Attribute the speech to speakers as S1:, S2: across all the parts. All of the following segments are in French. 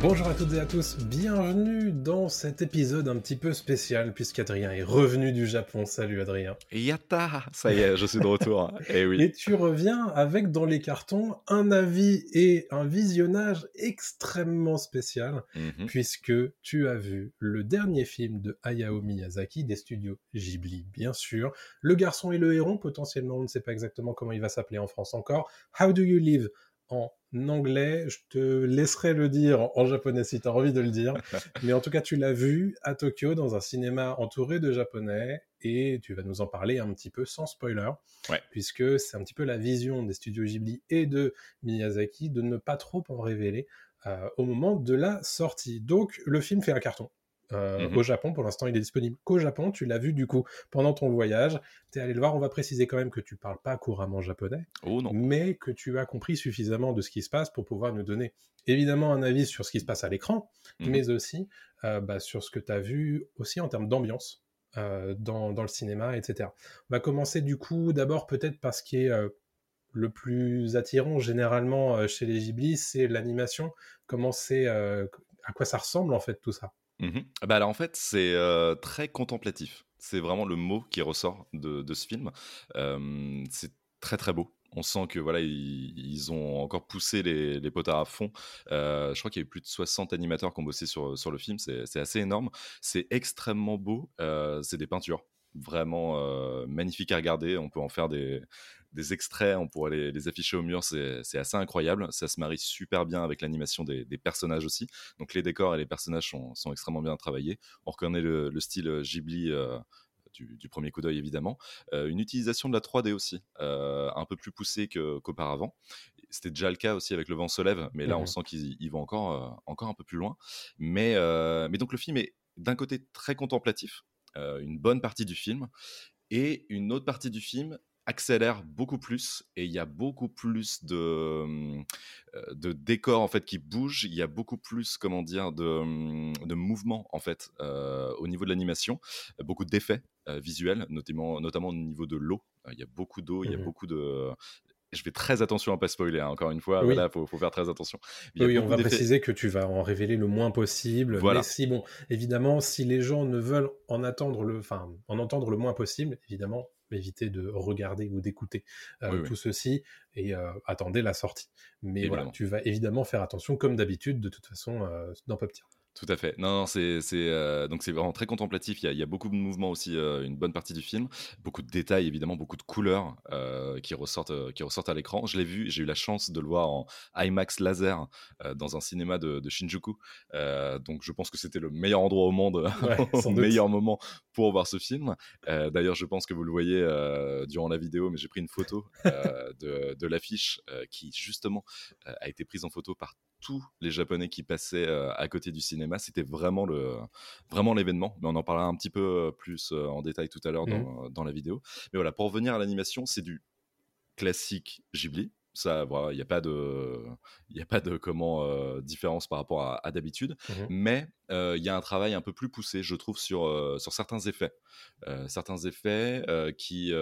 S1: Bonjour à toutes et à tous, bienvenue dans cet épisode un petit peu spécial puisqu'Adrien est revenu du Japon. Salut Adrien.
S2: Yatta Ça y est, je suis de retour. et oui.
S1: Et tu reviens avec dans les cartons un avis et un visionnage extrêmement spécial
S2: Mhm.
S1: puisque tu as vu le dernier film de Hayao Miyazaki des studios Ghibli, bien sûr. Le garçon et le héron, potentiellement, on ne sait pas exactement comment il va s'appeler en France encore. How Do You Live? En anglais, je te laisserai le dire en japonais si tu as envie de le dire. Mais en tout cas, tu l'as vu à Tokyo dans un cinéma entouré de japonais et tu vas nous en parler un petit peu sans spoiler,
S2: Ouais.
S1: puisque c'est un petit peu la vision des studios Ghibli et de Miyazaki de ne pas trop en révéler euh, au moment de la sortie. Donc, le film fait un carton. Euh,
S2: Mhm.
S1: Au Japon, pour l'instant, il est disponible qu'au Japon. Tu l'as vu du coup pendant ton voyage. Tu es allé le voir. On va préciser quand même que tu parles pas couramment japonais
S2: Oh non.
S1: mais que tu as compris suffisamment de ce qui se passe pour pouvoir nous donner évidemment un avis sur ce qui se passe à l'écran,
S2: Mhm.
S1: mais aussi euh, bah, sur ce que tu as vu aussi en termes d'ambiance euh, dans, dans le cinéma, etc. On va commencer du coup d'abord peut-être par ce qui est le plus attirant généralement chez les Ghibli, c'est l'animation, comment c'est, à quoi ça ressemble en fait tout ça?
S2: Mhm. Bah alors en fait, c'est euh, très contemplatif. C'est vraiment le mot qui ressort de, de ce film. C'est très très beau. On sent que voilà, ils, ils ont encore poussé les, les potards à fond. Euh, je crois qu'il y a eu plus de 60 animateurs qui ont bossé sur, sur le film. C'est assez énorme. C'est extrêmement beau. Euh, c'est des peintures vraiment magnifiques à regarder. On peut en faire des, des extraits, on pourrait les, les afficher au mur. C'est assez incroyable. Ça se marie super bien avec l'animation des, des personnages aussi. Donc les décors et les personnages sont, sont extrêmement bien travaillés. On reconnaît le, le style Ghibli euh, du, du premier coup d'œil évidemment. Euh, une utilisation de la 3D aussi, euh, un peu plus poussée qu'auparavant. C'était déjà le cas aussi avec Le vent se lève, mais là on sent qu'ils ils vont encore, encore un peu plus loin. Mais, mais donc le film est d'un côté très contemplatif, une bonne partie du film, et une autre partie du film accélère beaucoup plus et il y a beaucoup plus de, euh, de décors en fait qui bougent il y a beaucoup plus comment dire de, hum, de mouvements en fait euh, au niveau de l'animation beaucoup d'effets euh, visuels notamment notamment au niveau de l'eau il y a beaucoup d'eau il y a
S1: Mhm.
S2: beaucoup de je fais très attention à pas spoiler hein, encore une fois
S1: Oui.
S2: voilà faut, faut faire très attention
S1: Oui, on va préciser que tu vas en révéler le moins possible.
S2: Voilà.
S1: Mais si, bon, évidemment, si les gens ne veulent en attendre le, enfin, en entendre le moins possible, évidemment, évitez de regarder ou d'écouter euh,
S2: Oui, oui.
S1: tout ceci et euh, attendez la sortie. Mais voilà, tu vas évidemment faire attention, comme d'habitude, de toute façon, euh, dans Pop Tier.
S2: Tout à fait. Non, non, c'est euh, donc c'est vraiment très contemplatif. Il y, a, il y a beaucoup de mouvements aussi, euh, une bonne partie du film, beaucoup de détails évidemment, beaucoup de couleurs euh, qui ressortent qui ressortent à l'écran. Je l'ai vu, j'ai eu la chance de le voir en IMAX laser dans un cinéma de, de Shinjuku. Donc je pense que c'était le meilleur endroit au monde,
S1: Ouais,
S2: au
S1: sans doute.
S2: meilleur moment pour voir ce film. D'ailleurs, je pense que vous le voyez durant la vidéo, mais j'ai pris une photo de, de l'affiche qui justement a été prise en photo par tous les Japonais qui passaient euh, à côté du cinéma. C'était vraiment le vraiment l'événement. Mais on en parlera un petit peu euh, plus euh, en détail tout à l'heure dans, dans la vidéo. Mais voilà, pour revenir à l'animation, c'est du classique Ghibli. Ça, voilà, il n'y a pas de, il a pas de comment euh, différence par rapport à, à d'habitude.
S1: Mhm.
S2: Mais euh, il y a un travail un peu plus poussé, je trouve, sur euh, sur certains effets, certains effets qui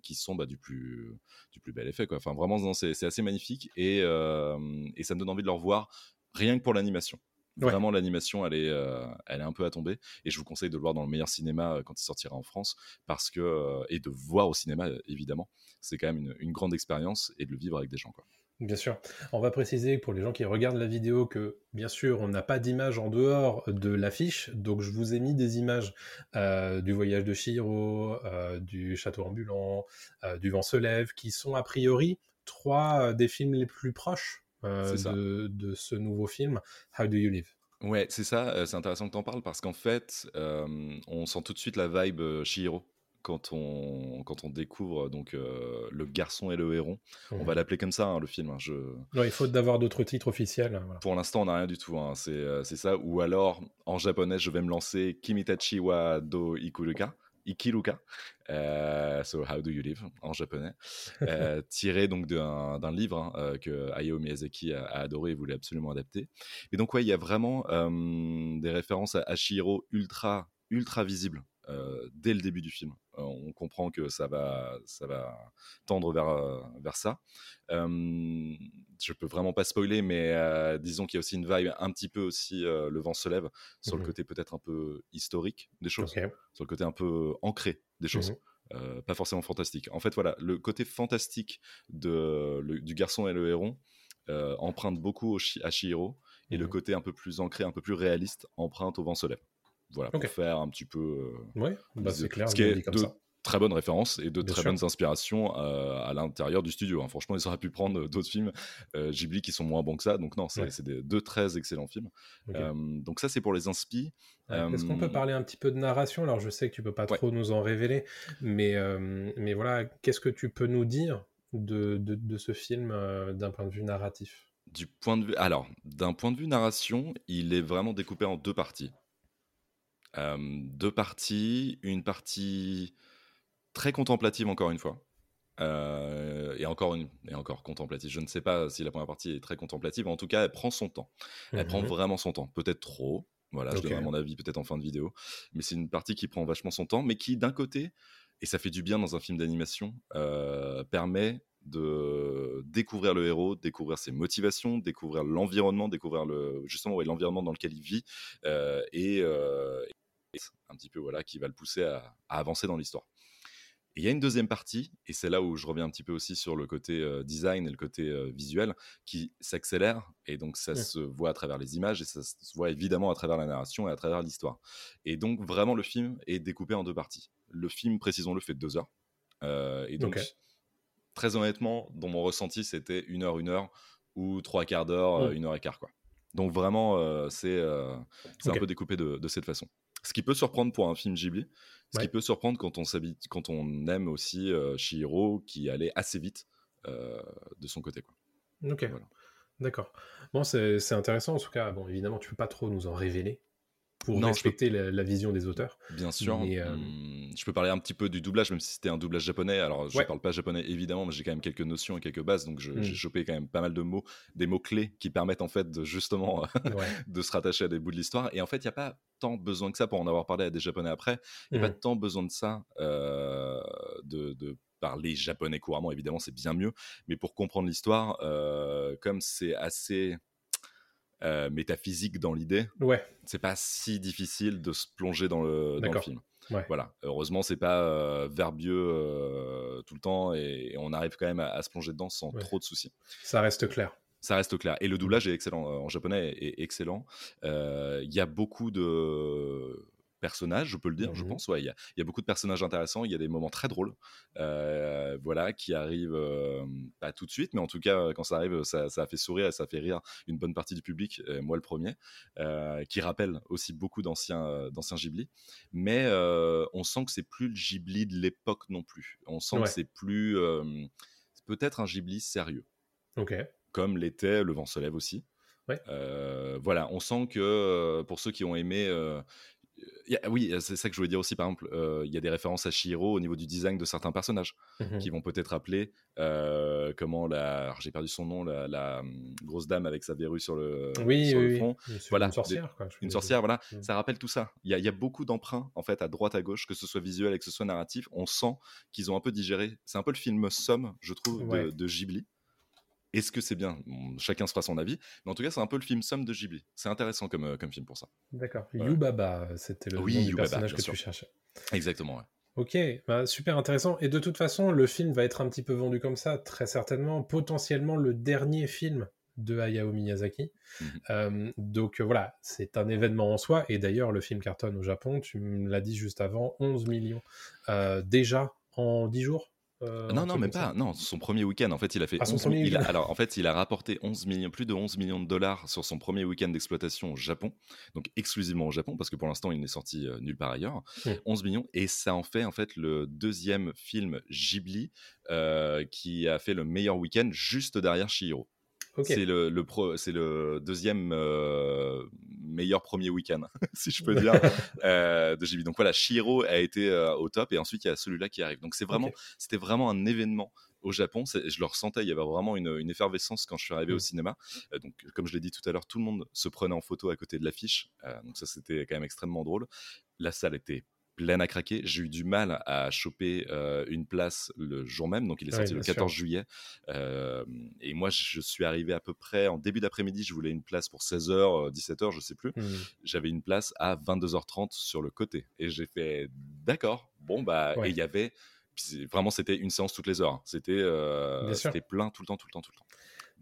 S2: qui sont bah, du plus du plus bel effet quoi. Enfin vraiment, c'est c'est assez magnifique et et ça me donne envie de le revoir rien que pour l'animation.
S1: Ouais.
S2: Vraiment, l'animation, elle est, euh, elle est un peu à tomber. Et je vous conseille de le voir dans le meilleur cinéma euh, quand il sortira en France. Parce que, euh, et de voir au cinéma, évidemment. C'est quand même une, une grande expérience et de le vivre avec des gens. Quoi.
S1: Bien sûr. On va préciser pour les gens qui regardent la vidéo que, bien sûr, on n'a pas d'image en dehors de l'affiche. Donc, je vous ai mis des images euh, du voyage de Shiro, euh, du château ambulant, euh, du vent se lève, qui sont a priori trois des films les plus proches euh, de, de ce nouveau film, How Do You Live?
S2: Ouais, c'est ça. euh, c'est intéressant que tu en parles parce qu'en fait, euh, on sent tout de suite la vibe Chihiro. Quand on, quand on découvre donc euh, le garçon et le héron, on va l'appeler comme ça hein, le film. hein, je,
S1: il faut d'avoir d'autres titres officiels. hein, voilà.
S2: Pour l'instant, on n'a rien du tout. C'est c'est ça. Ou alors, en japonais, je vais me lancer Kimitachi wa do ikuruka. Ikiruka, euh, so How Do You Live en japonais, euh, tiré donc d'un livre hein, euh, que Hayao Miyazaki a, adoré et voulait absolument adapter. Et donc ouais, il y a vraiment des références à, Shihiro ultra ultra visibles dès le début du film. on comprend que ça va, ça va tendre vers, vers ça. Je peux vraiment pas spoiler, mais disons qu'il y a aussi une vibe un petit peu aussi Le vent se lève sur le mmh côté peut-être un peu historique des choses, sur le côté un peu ancré des choses. Mmh pas forcément fantastique. En fait, voilà, le côté fantastique de, du garçon et le héron emprunte beaucoup à Shihiro, et le mmh côté un peu plus ancré, un peu plus réaliste emprunte au vent se lève. Voilà, pour faire un petit peu.
S1: Euh, ouais, bah c'est clair.
S2: Ce qui est de. Très bonnes références et de très bonnes inspirations euh, à l'intérieur du studio. Hein. Franchement, ils auraient pu prendre d'autres films euh, Ghibli qui sont moins bons que ça. Donc non, c'est deux très excellents films. donc ça, c'est pour les inspi.
S1: Est-ce qu'on peut parler un petit peu de narration? Alors, je sais que tu peux pas trop nous en révéler, mais, mais voilà, qu'est-ce que tu peux nous dire de, de, de ce film d'un point de vue narratif?
S2: Du point de vue, alors, d'un point de vue narration, il est vraiment découpé en deux parties deux parties, une partie très contemplative encore une fois. et encore une et encore contemplative. Je ne sais pas si la première partie est très contemplative. En tout cas, elle prend son temps. Elle prend mmh vraiment son temps. Peut-être trop. Voilà, je donnerai mon avis peut-être en fin de vidéo. Mais c'est une partie qui prend vachement son temps, mais qui d'un côté, et ça fait du bien dans un film d'animation, permet de découvrir le héros, découvrir ses motivations, découvrir l'environnement, découvrir le, justement l'environnement dans lequel il vit, et, un petit peu voilà qui va le pousser à, avancer dans l'histoire. Il y a une deuxième partie, et c'est là où je reviens un petit peu aussi sur le côté euh, design et le côté euh, visuel, qui s'accélère, et donc ça se voit à travers les images, et ça se voit évidemment à travers la narration et à travers l'histoire. Et donc vraiment le film est découpé en deux parties. Le film, précisons-le, fait deux heures. Euh, et donc, très honnêtement, dans mon ressenti, c'était une heure, une heure, ou trois quarts d'heure, une heure et quart. Quoi. Donc vraiment, c'est un peu découpé de cette façon. Ce qui peut surprendre pour un film Ghibli, ce qui peut surprendre quand on, quand on aime aussi euh, Shihiro qui allait assez vite euh, de son côté. Quoi.
S1: Ok, d'accord. Bon, c'est intéressant en tout cas. Bon, évidemment, tu peux pas trop nous en révéler pour respecter la, vision des auteurs.
S2: Bien sûr. Euh, hmm, je peux parler un petit peu du doublage, même si c'était un doublage japonais. Alors, je ne parle pas japonais évidemment, mais j'ai quand même quelques notions et quelques bases, donc hmm. j'ai chopé quand même pas mal de mots, des mots clés qui permettent en fait de justement de se rattacher à des bouts de l'histoire. Et en fait, il n'y a pas tant besoin que ça pour en avoir parlé à des japonais après. Il n'y a pas hmm. tant besoin de ça euh, de, parler japonais couramment, évidemment, c'est bien mieux. Mais pour comprendre l'histoire, euh, comme c'est assez euh, métaphysique dans l'idée,
S1: ouais.
S2: c'est pas si difficile de se plonger dans le, dans le film. Voilà. Heureusement, c'est pas euh, verbieux euh, tout le temps et, on arrive quand même à, se plonger dedans sans trop de soucis.
S1: Ça reste clair.
S2: Ça reste clair. Et le doublage est excellent en japonais est excellent. Il y a beaucoup de personnages, je peux le dire, je mmh pense. Ouais, il y, a beaucoup de personnages intéressants. Il y a des moments très drôles, euh, voilà, qui arrivent pas tout de suite, mais en tout cas, quand ça arrive, ça, a fait sourire et ça fait rire une bonne partie du public, moi le premier, qui rappelle aussi beaucoup d'anciens, d'anciens Ghibli. Mais on sent que c'est plus le Ghibli de l'époque non plus. On sent que c'est plus, peut-être un Ghibli sérieux.
S1: Ok.
S2: Comme l'était Le Vent se lève aussi.
S1: Ouais.
S2: voilà, on sent que pour ceux qui ont aimé oui, c'est ça que je voulais dire aussi. Par exemple, euh, il y a des références à Shihiro au niveau du design de certains personnages mmh qui vont peut-être rappeler euh, comment la. J'ai perdu son nom, la, hum, grosse dame avec sa verrue sur le,
S1: oui,
S2: sur
S1: le
S2: front.
S1: Voilà, une sorcière. Quoi,
S2: une sorcière, voilà. Mmh. Ça rappelle tout ça. Il y, a beaucoup d'emprunts en fait à droite à gauche, que ce soit visuel et que ce soit narratif. On sent qu'ils ont un peu digéré. C'est un peu le film somme, je trouve, de, de Ghibli. Est-ce que c'est bien? Chacun se fera son avis. Mais en tout cas, c'est un peu le film somme de Ghibli. C'est intéressant comme, euh, comme film pour ça.
S1: D'accord. Yubaba, c'était le nom du personnage que tu cherchais.
S2: Exactement, ouais.
S1: Ok, bah, super intéressant. Et de toute façon, le film va être un petit peu vendu comme ça, très certainement, potentiellement le dernier film de Hayao Miyazaki. Mmh euh, donc euh, voilà, c'est un événement en soi. Et d'ailleurs, le film cartonne au Japon, tu me l'as dit juste avant, 11 millions. déjà en 10 jours
S2: euh, non, non, même pas. Non, son premier week-end. En fait, il a fait. Ah, il alors, en fait, il a rapporté 11 millions, plus de 11 millions de dollars sur son premier week-end d'exploitation au Japon. Donc, exclusivement au Japon, parce que pour l'instant, il n'est sorti euh, nulle part ailleurs. 11 millions. Et ça en fait, en fait, le deuxième film Ghibli euh, qui a fait le meilleur week-end juste derrière Shihiro. C'est le, le pro- c'est le deuxième euh, meilleur premier week-end, si je peux dire, euh, de Ghibli. Donc voilà, Shiro a été euh, au top et ensuite il y a celui-là qui arrive. Donc c'est vraiment,
S1: Ok.
S2: c'était vraiment un événement au Japon. Je le ressentais, il y avait vraiment une, une effervescence quand je suis arrivé
S1: Mm.
S2: au cinéma. Euh, donc comme je l'ai dit tout à l'heure, tout le monde se prenait en photo à côté de l'affiche. Euh, donc ça c'était quand même extrêmement drôle. La salle était pleine à craquer. J'ai eu du mal à choper euh, une place le jour même, donc il est sorti le
S1: sûr.
S2: 14 juillet. Euh, et moi, je suis arrivé à peu près en début d'après-midi. Je voulais une place pour 16h, 17h, je sais plus.
S1: Hmm.
S2: J'avais une place à 22h30 sur le côté. Et j'ai fait d'accord. Bon, bah,
S1: Ouais.
S2: et il y avait. Vraiment, c'était une séance toutes les heures. hein. C'était euh, c'était plein tout le temps, tout le temps, tout le temps.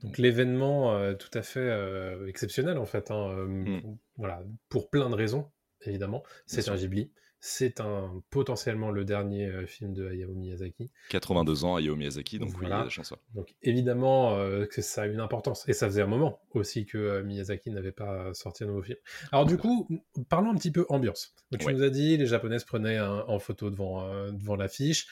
S1: Donc l'événement euh, tout à fait euh, exceptionnel en fait. hein, euh,
S2: Mm.
S1: Voilà, pour plein de raisons évidemment. C'est un Ghibli. C'est un potentiellement le dernier euh, film de Hayao Miyazaki.
S2: 82 ans, Hayao Miyazaki, donc oui,
S1: Voilà.
S2: il y a des chances. ouais.
S1: Donc évidemment euh, que ça a une importance. Et ça faisait un moment aussi que euh, Miyazaki n'avait pas sorti un nouveau film. Alors du coup, parlons un petit peu ambiance. Donc, tu
S2: Ouais.
S1: nous as dit, les Japonaises prenaient un- en photo devant, euh, devant l'affiche.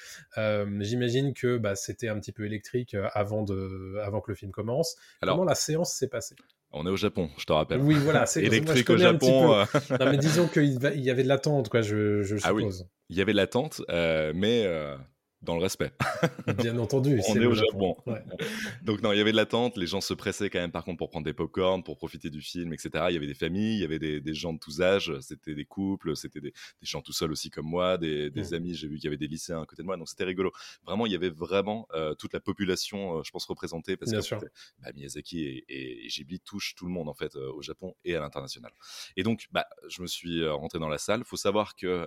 S1: J'imagine que bah, c'était un petit peu électrique avant, de, avant que le film commence.
S2: Alors,
S1: Comment la séance s'est passée?
S2: On est au Japon, je te rappelle.
S1: Oui, voilà, c'est moi,
S2: Électrique au Japon. euh,
S1: Non, mais disons qu'il y avait de l'attente, quoi, je, je
S2: Ah oui.
S1: suppose.
S2: il y avait l'attente, euh, mais euh, dans le respect.
S1: Bien entendu.
S2: On est au Japon.
S1: Ouais.
S2: Donc non, il y avait de l'attente, les gens se pressaient quand même par contre pour prendre des pop-corn, pour profiter du film, etc. Il y avait des familles, il y avait des, des gens de tous âges, c'était des couples, c'était des, des gens tout seuls aussi comme moi, des, des amis, j'ai vu qu'il y avait des lycéens à côté de moi, donc c'était rigolo. Vraiment, il y avait vraiment euh, toute la population, euh, je pense, représentée, parce
S1: Bien
S2: que
S1: sûr.
S2: bah, Miyazaki et, et- et Ghibli touchent tout le monde en fait euh, au Japon et à l'international. Et donc, bah, je me suis rentré dans la salle. faut savoir que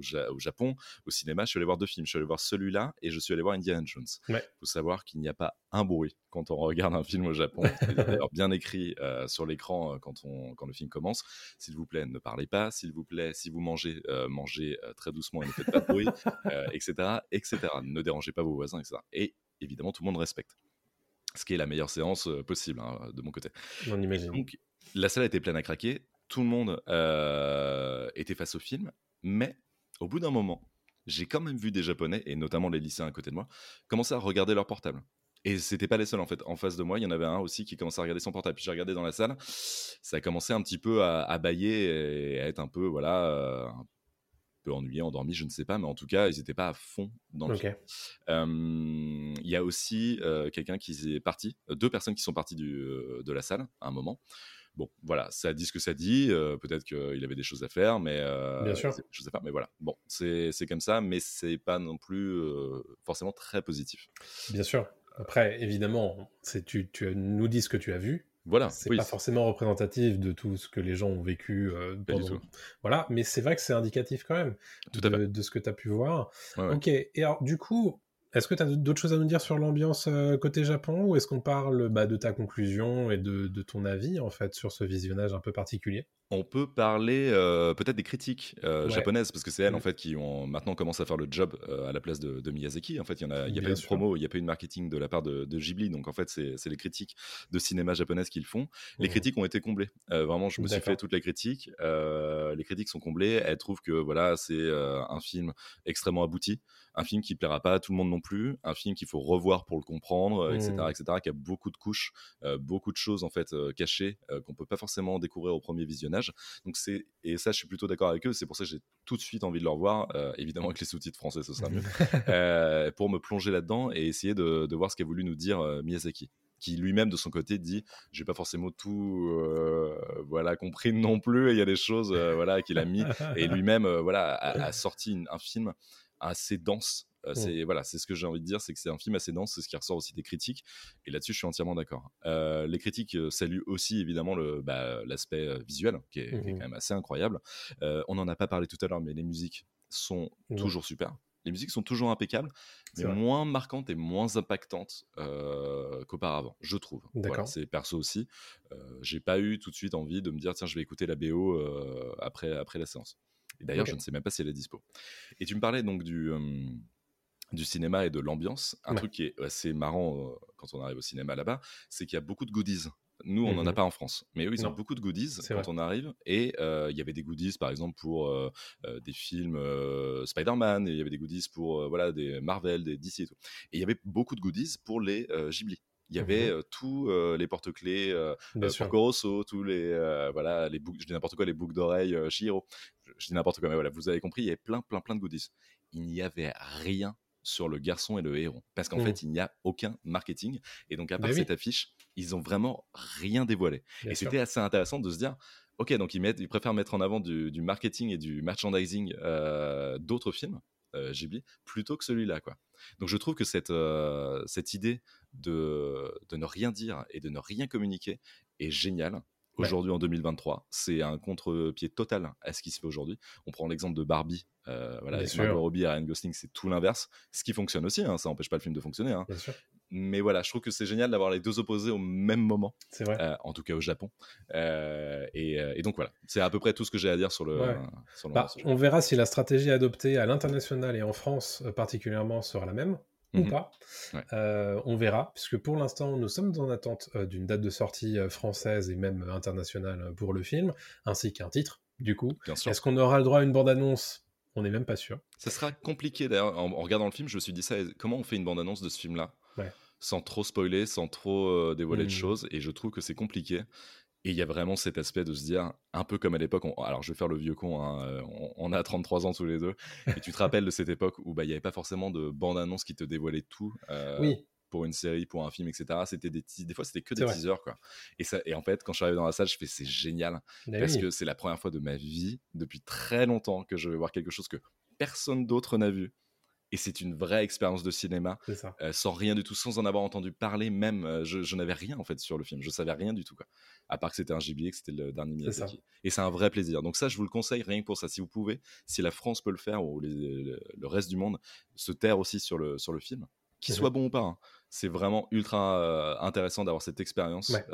S2: au, Ja- au Japon, au cinéma, je suis allé voir deux films. Je suis allé voir celui-là et je suis allé voir Indiana Jones.
S1: Ouais.
S2: faut savoir qu'il n'y a pas un bruit quand on regarde un film au Japon. D'ailleurs bien écrit euh, sur l'écran euh, quand, on, quand le film commence. S'il vous plaît, ne parlez pas. S'il vous plaît, si vous mangez, euh, mangez euh, très doucement et ne faites pas de bruit, etc., etc. Ne dérangez pas vos voisins, etc. Et évidemment, tout le monde respecte. Ce qui est la meilleure séance possible hein, de mon côté.
S1: On
S2: Et
S1: imagine.
S2: donc, la salle était pleine à craquer. Tout le monde était face au film. Mais au bout d'un moment, j'ai quand même vu des Japonais, et notamment les lycéens à côté de moi, commencer à regarder leur portable. Et c'était pas les seuls en fait. En face de moi, il y en avait un aussi qui commençait à regarder son portable. Puis j'ai regardé dans la salle, ça a commencé un petit peu à, à bailler et à être un peu, voilà, euh, un peu ennuyé, endormi, je ne sais pas, mais en tout cas, ils n'étaient pas à fond dans le
S1: Ok.
S2: film. Euh, Il y a aussi euh, quelqu'un qui est parti, deux personnes qui sont parties du, de la salle à un moment. Bon, voilà, ça dit ce que ça dit. euh, Peut-être qu'il avait des choses à faire, mais euh,
S1: Bien sûr.
S2: c'est- je sais pas. Mais voilà, bon, c'est comme ça, mais c'est pas non plus euh, forcément très positif.
S1: Bien sûr. Après, évidemment, c'est tu, tu nous dis ce que tu as vu.
S2: Voilà,
S1: C'est
S2: oui,
S1: pas forcément représentatif de tout ce que les gens ont vécu euh, pendant. Voilà, mais c'est vrai que c'est indicatif quand même
S2: à
S1: de, de ce que tu as pu voir.
S2: Ouais, ouais.
S1: Ok, et alors du coup, est-ce que tu as d'autres choses à nous dire sur l'ambiance euh, côté Japon ou est-ce qu'on parle bah, de ta conclusion et de, de ton avis en fait sur ce visionnage un peu particulier?
S2: On peut parler euh, peut-être des critiques euh,
S1: Ouais.
S2: japonaises, parce que c'est elles
S1: Mm.
S2: en fait qui ont maintenant commencé à faire le job euh, à la place de, de Miyazaki. En fait, il y en a, y a pas eu de promo, il n'y a pas eu de marketing de la part de, de Ghibli, donc en fait, c'est les critiques de cinéma japonaises qui le font. Les
S1: Mhm.
S2: critiques ont été comblées. Vraiment, je me suis fait toutes les critiques. Les critiques sont comblées. Elles trouvent que voilà, c'est un film extrêmement abouti, un film qui plaira pas à tout le monde non plus, un film qu'il faut revoir pour le comprendre, etc.,
S1: Mhm.
S2: etc., qui a beaucoup de couches, beaucoup de choses en fait cachées qu'on peut pas forcément découvrir au premier visionnage. Donc c'est et ça, je suis plutôt d'accord avec eux. C'est pour ça que j'ai tout de suite envie de le revoir. Euh, évidemment avec les sous-titres français, ce sera mieux. Euh, pour me plonger là-dedans et essayer de, de voir ce qu'a voulu nous dire euh, Miyazaki qui lui-même de son côté dit j'ai pas forcément tout euh, voilà compris non plus il y a des choses euh, voilà qu'il a mis et lui-même euh, voilà a, a sorti une- un film assez dense Euh, c'est voilà c'est ce que j'ai envie de dire c'est que c'est un film assez dense c'est ce qui ressort aussi des critiques et là-dessus je suis entièrement d'accord Euh, les critiques euh, saluent aussi évidemment le bah, l'aspect visuel qui est, qui est quand même assez incroyable Euh, on n'en a pas parlé tout à l'heure mais les musiques sont
S1: Ouais.
S2: toujours super les musiques sont toujours impeccables mais moins marquantes et moins impactantes euh, qu'auparavant, je trouve. Voilà,
S1: D'accord.
S2: c'est perso aussi. Euh, j'ai pas eu tout de suite envie de me dire tiens, je vais écouter la BO euh, après, après la séance. Et d'ailleurs, je ne sais même pas si elle est dispo. Et tu me parlais donc du, du cinéma et de l'ambiance. Un
S1: Ouais.
S2: truc qui est assez marrant euh, quand on arrive au cinéma là-bas, c'est qu'il y a beaucoup de goodies. Nous, on n'en a
S1: Mhm.
S2: pas en France. Mais eux, ils ont beaucoup de goodies quand
S1: vrai.
S2: on arrive. Et euh, il y avait des goodies, par exemple, pour euh, des films Spider-Man, et il y avait des goodies pour voilà, des Marvel, des DC et tout. Et il y avait beaucoup de goodies pour les Ghibli. Il y avait
S1: Mhm.
S2: euh, tous euh, les porte-clés euh. Porco Rosso, tous les voilà les boucles, je dis n'importe quoi, les boucles d'oreilles Chihiro. Je, je dis n'importe quoi, mais voilà, vous avez compris, il y avait plein, plein, plein de goodies. Il n'y avait rien sur le garçon et le héros, parce qu'en
S1: Mhm.
S2: fait, il n'y a aucun marketing. Et donc, à
S1: Bah
S2: part cette affiche, ils ont vraiment rien dévoilé.
S1: Bien
S2: et c'était assez intéressant de se dire. Ok, donc ils, mettent, ils préfèrent mettre en avant du, du marketing et du merchandising euh, d'autres films, euh, Ghibli, plutôt que celui-là. quoi. Donc je trouve que cette, euh, cette idée de, de ne rien dire et de ne rien communiquer est géniale.
S1: Ouais.
S2: Aujourd'hui, en 2023, c'est un contre-pied total à ce qui se fait aujourd'hui. On prend l'exemple de Barbie, euh, voilà,
S1: Bien
S2: avec
S1: sûr.
S2: Margot Robbie et Ryan Gosling, c'est tout l'inverse. Ce qui fonctionne aussi, hein, ça n'empêche pas le film de fonctionner. hein.
S1: Bien sûr.
S2: Mais voilà, je trouve que c'est génial d'avoir les deux opposés au même moment,
S1: C'est vrai.
S2: euh, en tout cas au Japon. Euh, et, euh, et donc voilà, c'est à peu près tout ce que j'ai à dire sur le,
S1: Ouais.
S2: sur le
S1: Bah, on verra si la stratégie adoptée à l'international et en France particulièrement sera la même ou
S2: Mhm.
S1: pas.
S2: Ouais.
S1: Euh, on verra, puisque pour l'instant, nous sommes en attente euh, d'une date de sortie euh, française et même internationale pour le film, ainsi qu'un titre, du coup. Est-ce qu'on aura le droit à une bande-annonce? On n'est même pas sûr.
S2: Ça sera compliqué d'ailleurs. En, en regardant le film, je me suis dit ça. Comment on fait une bande-annonce de ce film-là?
S1: Ouais.
S2: sans trop spoiler, sans trop dévoiler de
S1: Mhm.
S2: choses Et je trouve que c'est compliqué. Et il y a vraiment cet aspect de se dire, un peu comme à l'époque, on- alors je vais faire le vieux con, hein, euh, on, on a 33 ans tous les deux, et tu te rappelles de cette époque où bah, il n'y avait pas forcément de bande-annonce qui te dévoilait tout euh,
S1: oui,
S2: pour une série, pour un film, etc. C'était des, des fois, c'était que des teasers. Quoi. Et, ça, et en fait, quand je suis arrivé dans la salle, je fais, c'est génial,
S1: mais
S2: parce
S1: oui,
S2: que c'est la première fois de ma vie, depuis très longtemps, que je vais voir quelque chose que personne d'autre n'a vu. Et c'est une vraie expérience de cinéma,
S1: ça.
S2: euh, sans rien du tout, sans en avoir entendu parler même. euh, je, je n'avais rien en fait sur le film, je savais rien du tout. Quoi. À part que c'était un Ghibli, que c'était le dernier. Miyazaki. Et c'est un vrai plaisir. Donc ça, je vous le conseille rien que pour ça. Si vous pouvez, si la France peut le faire, ou les- le, le reste du monde, se taire aussi sur le, sur le film, qu'il soit bon ou pas. hein. C'est vraiment ultra euh, intéressant d'avoir cette expérience
S1: Ouais.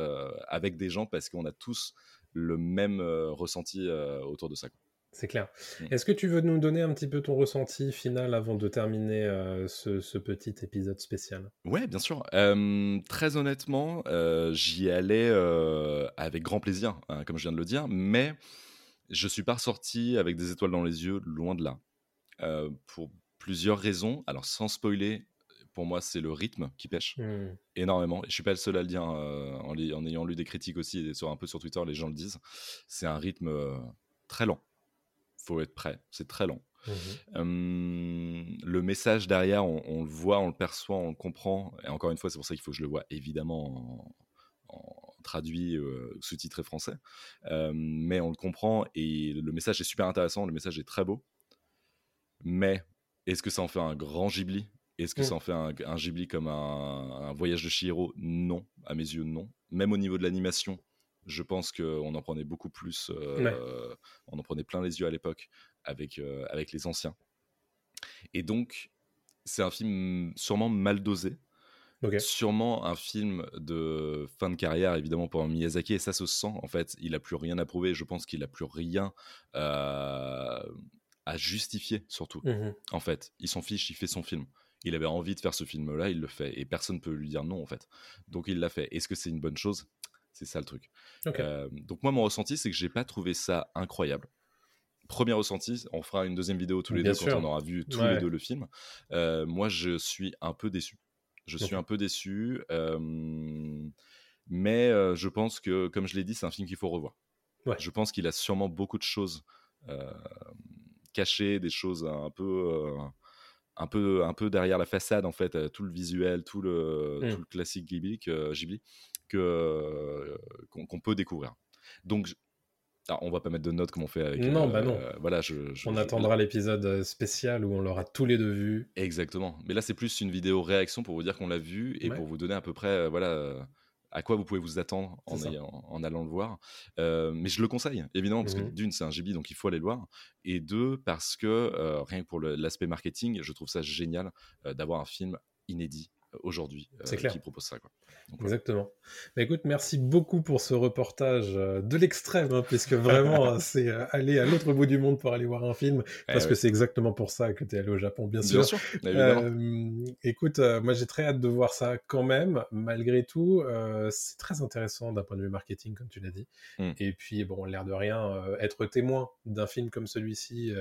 S2: avec des gens parce qu'on a tous le même ressenti autour de ça. quoi.
S1: C'est clair.
S2: Mm.
S1: Est-ce que tu veux nous donner un petit peu ton ressenti final avant de terminer euh, ce, ce petit épisode spécial?
S2: Ouais, bien sûr. Euh, très honnêtement, euh, j'y allais avec grand plaisir, hein, comme je viens de le dire, mais je suis pas ressorti avec des étoiles dans les yeux, loin de là. Pour plusieurs raisons. Alors, sans spoiler, pour moi, c'est le rythme qui pêche
S1: Hmm,
S2: énormément. Et je suis pas le seul à le dire, hein, en, en ayant lu des critiques aussi, et sur, un peu sur Twitter, les gens le disent. C'est un rythme très lent. Faut être prêt, c'est très lent. Hum, le message derrière, on, on le voit, on le perçoit, on le comprend. Et encore une fois, c'est pour ça qu'il faut que je le vois évidemment en, en traduit, euh, sous-titré français. Euh, mais on le comprend et le message est super intéressant, le message est très beau. Mais est-ce que ça en fait un grand Ghibli? Est-ce que
S1: Mm.
S2: ça en fait un, un Ghibli comme un, un voyage de Chihiro? Non, à mes yeux, non. Même au niveau de l'animation, je pense qu'on en prenait beaucoup plus. euh,
S1: Ouais.
S2: On en prenait plein les yeux à l'époque avec, euh, avec les anciens. Et donc, c'est un film sûrement mal dosé, sûrement un film de fin de carrière, évidemment, pour Miyazaki, et ça se sent, en fait, il n'a plus rien à prouver, je pense qu'il n'a plus rien euh, à justifier, surtout.
S1: Mhm.
S2: En fait, il s'en fiche, il fait son film. Il avait envie de faire ce film-là, il le fait, et personne ne peut lui dire non, en fait. Donc il l'a fait. Est-ce que c'est une bonne chose? C'est ça le truc. Euh, donc moi, mon ressenti, c'est que j'ai pas trouvé ça incroyable. Premier ressenti, on fera une deuxième vidéo tous les
S1: Bien
S2: deux
S1: sûr.
S2: quand on aura vu tous
S1: Ouais.
S2: les deux le film. Euh, moi, je suis un peu déçu. Je suis un peu déçu, euh, mais je pense que, comme je l'ai dit, c'est un film qu'il faut revoir.
S1: Ouais.
S2: Je pense qu'il a sûrement beaucoup de choses cachées, des choses un peu, un peu, un peu derrière la façade en fait, euh, tout le visuel, tout le,
S1: Mm.
S2: tout le classique Ghibli, que, Ghibli, que euh, qu'on peut découvrir. Donc, ah, on va pas mettre de notes comme on fait avec.
S1: Non, bah non.
S2: Voilà, je, je-
S1: On
S2: je-
S1: attendra l'épisode euh, spécial où on l'aura tous les deux vu.
S2: Exactement. Mais là, c'est plus une vidéo réaction pour vous dire qu'on l'a vu et
S1: Ouais.
S2: pour vous donner à peu près, euh, voilà, euh, à quoi vous pouvez vous attendre en, ayant- allant le voir. Euh, mais je le conseille, évidemment, parce que
S1: Mhm.
S2: d'une, c'est un Ghibli, donc il faut aller le voir. Et deux, parce que, euh, rien que pour l'aspect marketing, je trouve ça génial euh, d'avoir un film inédit aujourd'hui euh, qui propose ça. Quoi. Donc.
S1: Exactement. Bah, écoute, merci beaucoup pour ce reportage euh, de l'extrême, hein, puisque vraiment, euh, c'est euh, aller à l'autre bout du monde pour aller voir un film, parce
S2: Eh
S1: que
S2: ouais.
S1: c'est exactement pour ça que tu es allé au Japon, bien sûr.
S2: Bien sûr.
S1: Euh, écoute, moi j'ai très hâte de voir ça quand même. Malgré tout, c'est très intéressant d'un point de vue marketing, comme tu l'as dit.
S2: Mm.
S1: Et puis, bon, l'air de rien, être témoin d'un film comme celui-ci,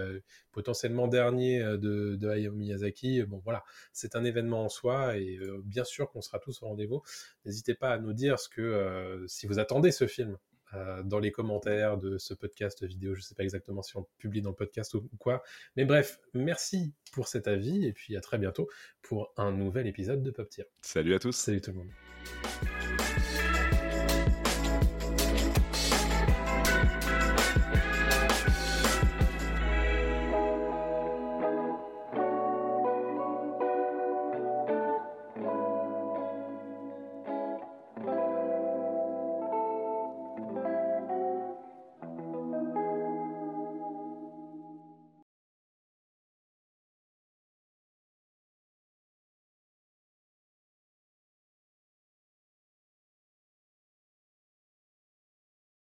S1: potentiellement dernier de, de Hayao Miyazaki, bon voilà, c'est un événement en soi et bien sûr qu'on sera tous au rendez-vous. N'hésitez pas à nous dire ce que, euh, si vous attendez ce film euh, dans les commentaires de ce podcast vidéo. Je ne sais pas exactement si on publie dans le podcast ou, ou quoi. Mais bref, merci pour cet avis et puis à très bientôt pour un nouvel épisode de Pop Tier.
S2: Salut à tous.
S1: Salut tout le monde.